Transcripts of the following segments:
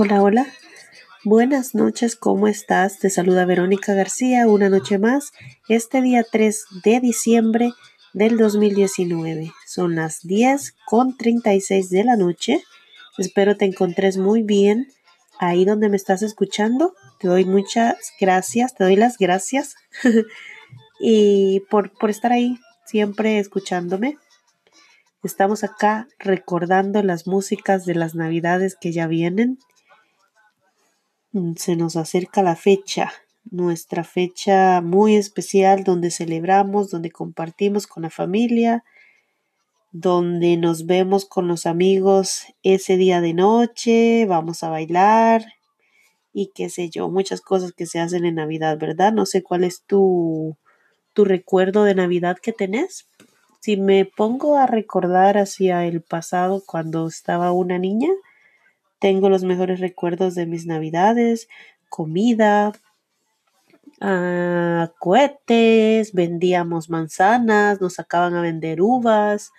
Hola, hola. Buenas noches, ¿cómo estás? Te saluda Verónica García una noche más, este día 3 de diciembre del 2019. Son las 10 con 36 de la noche. Espero te encontres muy bien ahí donde me estás escuchando. Te doy muchas gracias, te doy las gracias y por, por estar ahí siempre escuchándome. Estamos acá recordando las músicas de las navidades que ya vienen. Mm, se nos acerca la fecha, nuestra fecha muy especial donde celebramos, donde compartimos con la familia, donde nos vemos con los amigos ese día de noche, vamos a bailar y qué sé yo, muchas cosas que se hacen en Navidad, ¿verdad? No sé cuál es tu, tu recuerdo de Navidad que tenés si me pongo a recordar hacia el pasado cuando estaba una niña, tengo los mejores recuerdos de mis navidades, comida, ah, cohetes, vendíamos manzanas, nos sacaban a vender uvas.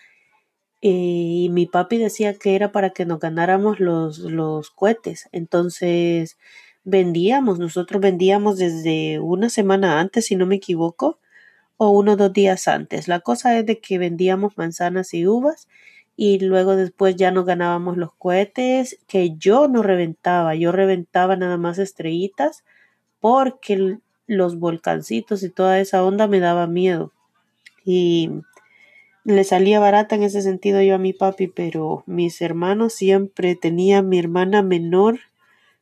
Y mi papi decía que era para que nos ganáramos los, los cohetes. Entonces vendíamos, nosotros vendíamos desde una semana antes, si no me equivoco o uno o dos días antes. La cosa es de que vendíamos manzanas y uvas y luego después ya no ganábamos los cohetes que yo no reventaba, yo reventaba nada más estrellitas porque los volcancitos y toda esa onda me daba miedo y le salía barata en ese sentido yo a mi papi, pero mis hermanos siempre tenía mi hermana menor,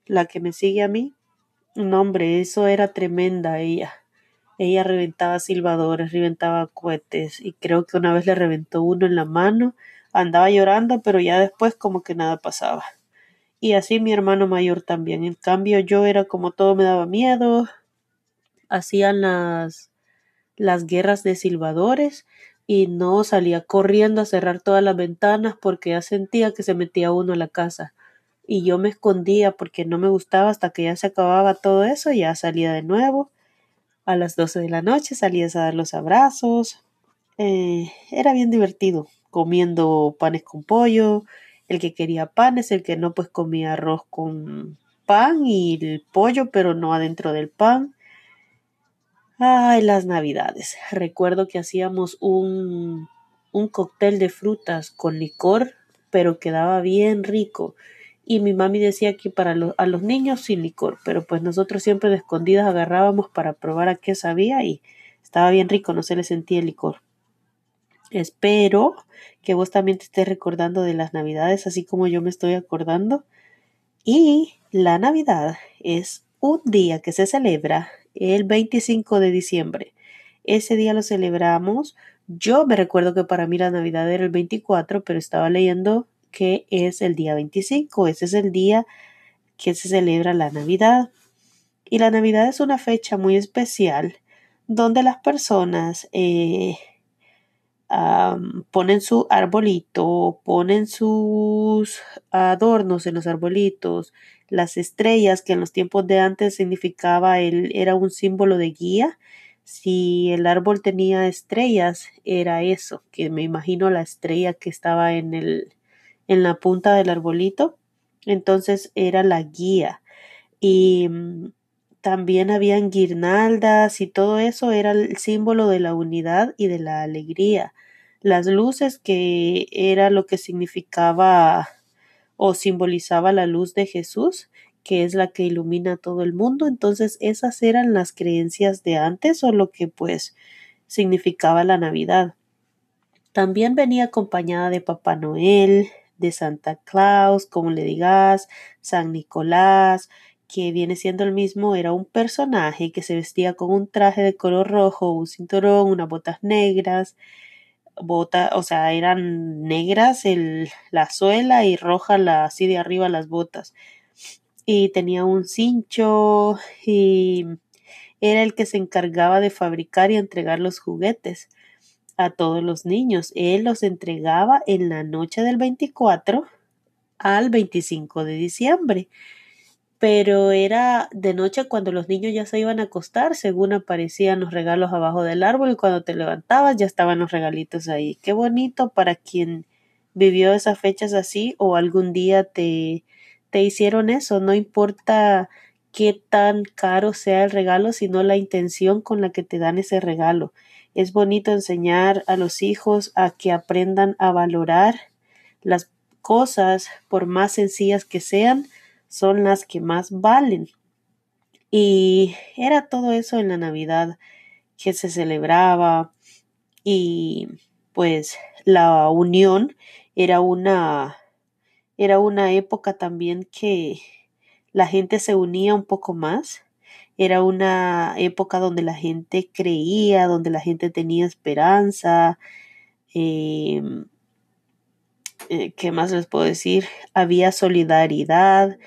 la que me sigue a mí. No, hombre, eso era tremenda ella. Ella reventaba silbadores, reventaba cohetes y creo que una vez le reventó uno en la mano. Andaba llorando, pero ya después como que nada pasaba. Y así mi hermano mayor también. En cambio yo era como todo me daba miedo. Hacían las las guerras de silbadores y no salía corriendo a cerrar todas las ventanas porque ya sentía que se metía uno a la casa. Y yo me escondía porque no me gustaba hasta que ya se acababa todo eso, ya salía de nuevo a las 12 de la noche salías a dar los abrazos. Eh, era bien divertido, comiendo panes con pollo. El que quería panes, el que no, pues comía arroz con pan y el pollo, pero no adentro del pan. Ay, las navidades. Recuerdo que hacíamos un, un cóctel de frutas con licor, pero quedaba bien rico y mi mami decía que para a los niños sin licor, pero pues nosotros siempre de escondidas agarrábamos para probar a qué sabía y estaba bien rico, no se le sentía el licor. Espero que vos también te estés recordando de las navidades, así como yo me estoy acordando. Y la Navidad es un día que se celebra el 25 de diciembre. Ese día lo celebramos. Yo me recuerdo que para mí la Navidad era el 24, pero estaba leyendo que es el día 25. Ese es el día que se celebra la Navidad. Y la Navidad es una fecha muy especial donde las personas eh, ponen su arbolito, ponen sus adornos en los arbolitos, las estrellas que en los tiempos de antes significaba el, era un símbolo de guía. Si el árbol tenía estrellas, era eso, que me imagino la estrella que estaba en el, en la punta del arbolito. Entonces era la guía. Y mm, también habían guirnaldas y todo eso era el símbolo de la unidad y de la alegría. Las luces que era lo que significaba o simbolizaba la luz de Jesús, que es la que ilumina todo el mundo. Entonces esas eran las creencias de antes o lo que pues significaba la Navidad. También venía acompañada de Papá Noel, de Santa Claus, como le digas, San Nicolás, que viene siendo el mismo, era un personaje que se vestía con un traje de color rojo, un cinturón, unas botas negras, botas, o sea, eran negras el, la suela y roja la, así de arriba las botas. Y tenía un cincho y era el que se encargaba de fabricar y entregar los juguetes a todos los niños. Él los entregaba en la noche del 24 al 25 de diciembre. Pero era de noche cuando los niños ya se iban a acostar, según aparecían los regalos abajo del árbol y cuando te levantabas ya estaban los regalitos ahí. Qué bonito para quien vivió esas fechas así o algún día te, te hicieron eso, no importa qué tan caro sea el regalo, sino la intención con la que te dan ese regalo. Es bonito enseñar a los hijos a que aprendan a valorar las cosas, por más sencillas que sean, son las que más valen. Y era todo eso en la Navidad que se celebraba y pues la unión era una era una época también que la gente se unía un poco más. Era una época donde la gente creía, donde la gente tenía esperanza. Em, eh, ¿Qué más les puedo decir? Había solidaridad,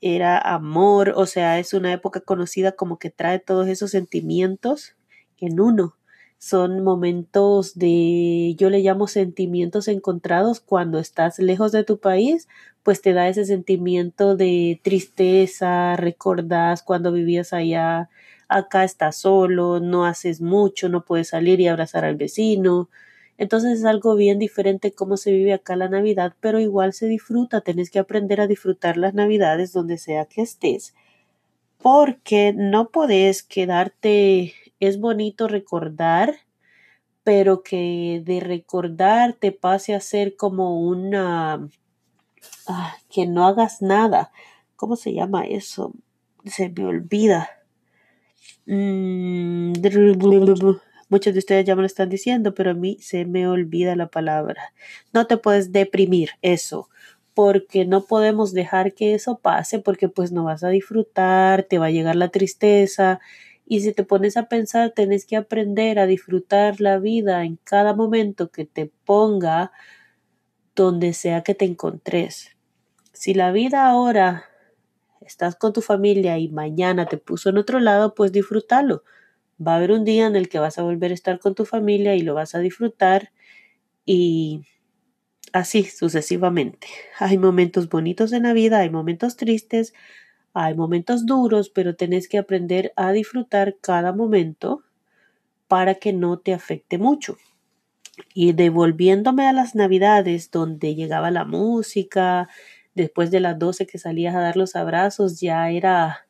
era amor, o sea, es una época conocida como que trae todos esos sentimientos en uno son momentos de, yo le llamo sentimientos encontrados cuando estás lejos de tu país, pues te da ese sentimiento de tristeza, recordas cuando vivías allá, acá estás solo, no haces mucho, no puedes salir y abrazar al vecino. Entonces es algo bien diferente cómo se vive acá la Navidad, pero igual se disfruta, tenés que aprender a disfrutar las Navidades donde sea que estés, porque no podés quedarte es bonito recordar, pero que de recordar te pase a ser como una, ah, que no hagas nada. ¿Cómo se llama eso? Se me olvida. Mm, muchos de ustedes ya me lo están diciendo, pero a mí se me olvida la palabra. No te puedes deprimir, eso, porque no podemos dejar que eso pase, porque pues no vas a disfrutar, te va a llegar la tristeza y si te pones a pensar, tenés que aprender a disfrutar la vida en cada momento que te ponga donde sea que te encontres. Si la vida ahora estás con tu familia y mañana te puso en otro lado, pues disfrútalo. Va a haber un día en el que vas a volver a estar con tu familia y lo vas a disfrutar y así sucesivamente. Hay momentos bonitos en la vida, hay momentos tristes, hay momentos duros, pero tenés que aprender a disfrutar cada momento para que no te afecte mucho. Y devolviéndome a las navidades donde llegaba la música, después de las 12 que salías a dar los abrazos, ya era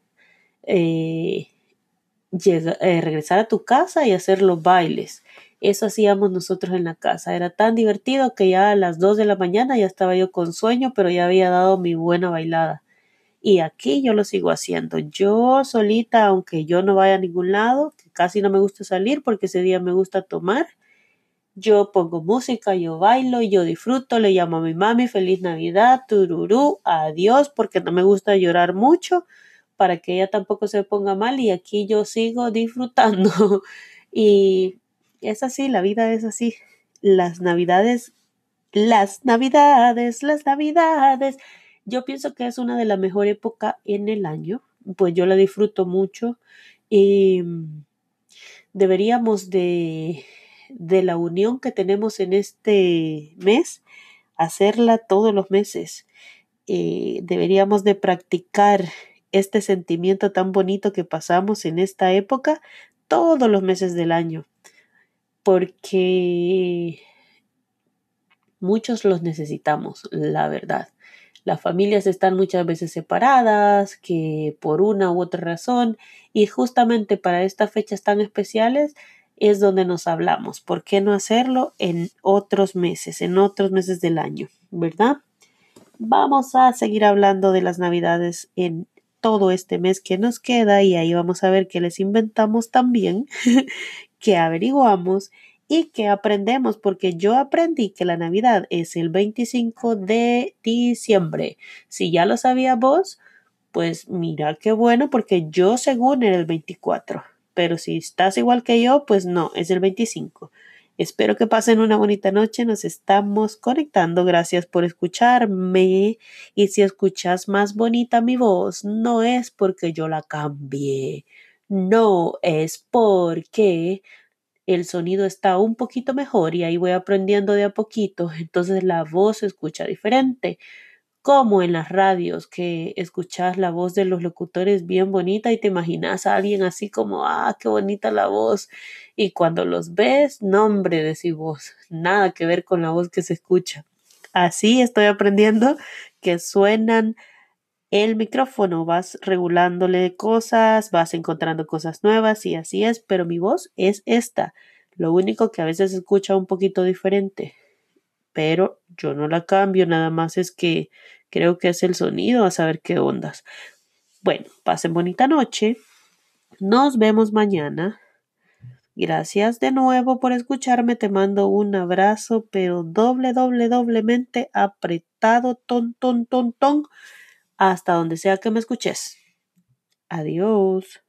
eh, eh, regresar a tu casa y hacer los bailes. Eso hacíamos nosotros en la casa. Era tan divertido que ya a las 2 de la mañana ya estaba yo con sueño, pero ya había dado mi buena bailada. Y aquí yo lo sigo haciendo. Yo solita, aunque yo no vaya a ningún lado, que casi no me gusta salir porque ese día me gusta tomar, yo pongo música, yo bailo, yo disfruto, le llamo a mi mami feliz Navidad, tururú, adiós, porque no me gusta llorar mucho para que ella tampoco se ponga mal y aquí yo sigo disfrutando. y es así, la vida es así. Las navidades, las navidades, las navidades yo pienso que es una de las mejores épocas en el año, pues yo la disfruto mucho y mm, deberíamos de, de la unión que tenemos en este mes, hacerla todos los meses. Eh, deberíamos de practicar este sentimiento tan bonito que pasamos en esta época todos los meses del año, porque muchos los necesitamos, la verdad. Las familias están muchas veces separadas, que por una u otra razón, y justamente para estas fechas tan especiales es donde nos hablamos. ¿Por qué no hacerlo en otros meses, en otros meses del año, verdad? Vamos a seguir hablando de las navidades en todo este mes que nos queda y ahí vamos a ver qué les inventamos también, qué averiguamos y que aprendemos, porque yo aprendí que la Navidad es el 25 de diciembre. Si ya lo sabía vos, pues mira qué bueno, porque yo según era el 24, pero si estás igual que yo, pues no, es el 25. Espero que pasen una bonita noche. Nos estamos conectando. Gracias por escucharme. Y si escuchas más bonita mi voz, no es porque yo la cambie. No es porque el sonido está un poquito mejor y ahí voy aprendiendo de a poquito, entonces la voz se escucha diferente, como en las radios que escuchas la voz de los locutores bien bonita y te imaginas a alguien así como, ah, qué bonita la voz, y cuando los ves, nombre de si voz, nada que ver con la voz que se escucha. Así estoy aprendiendo que suenan el micrófono, vas regulándole cosas, vas encontrando cosas nuevas y así es, pero mi voz es esta. Lo único que a veces escucha un poquito diferente, pero yo no la cambio, nada más es que creo que es el sonido, a saber qué ondas. Bueno, pasen bonita noche. Nos vemos mañana. Gracias de nuevo por escucharme. Te mando un abrazo, pero doble, doble, doblemente apretado, ton, ton, ton, ton hasta donde sea que me escuches. Adiós.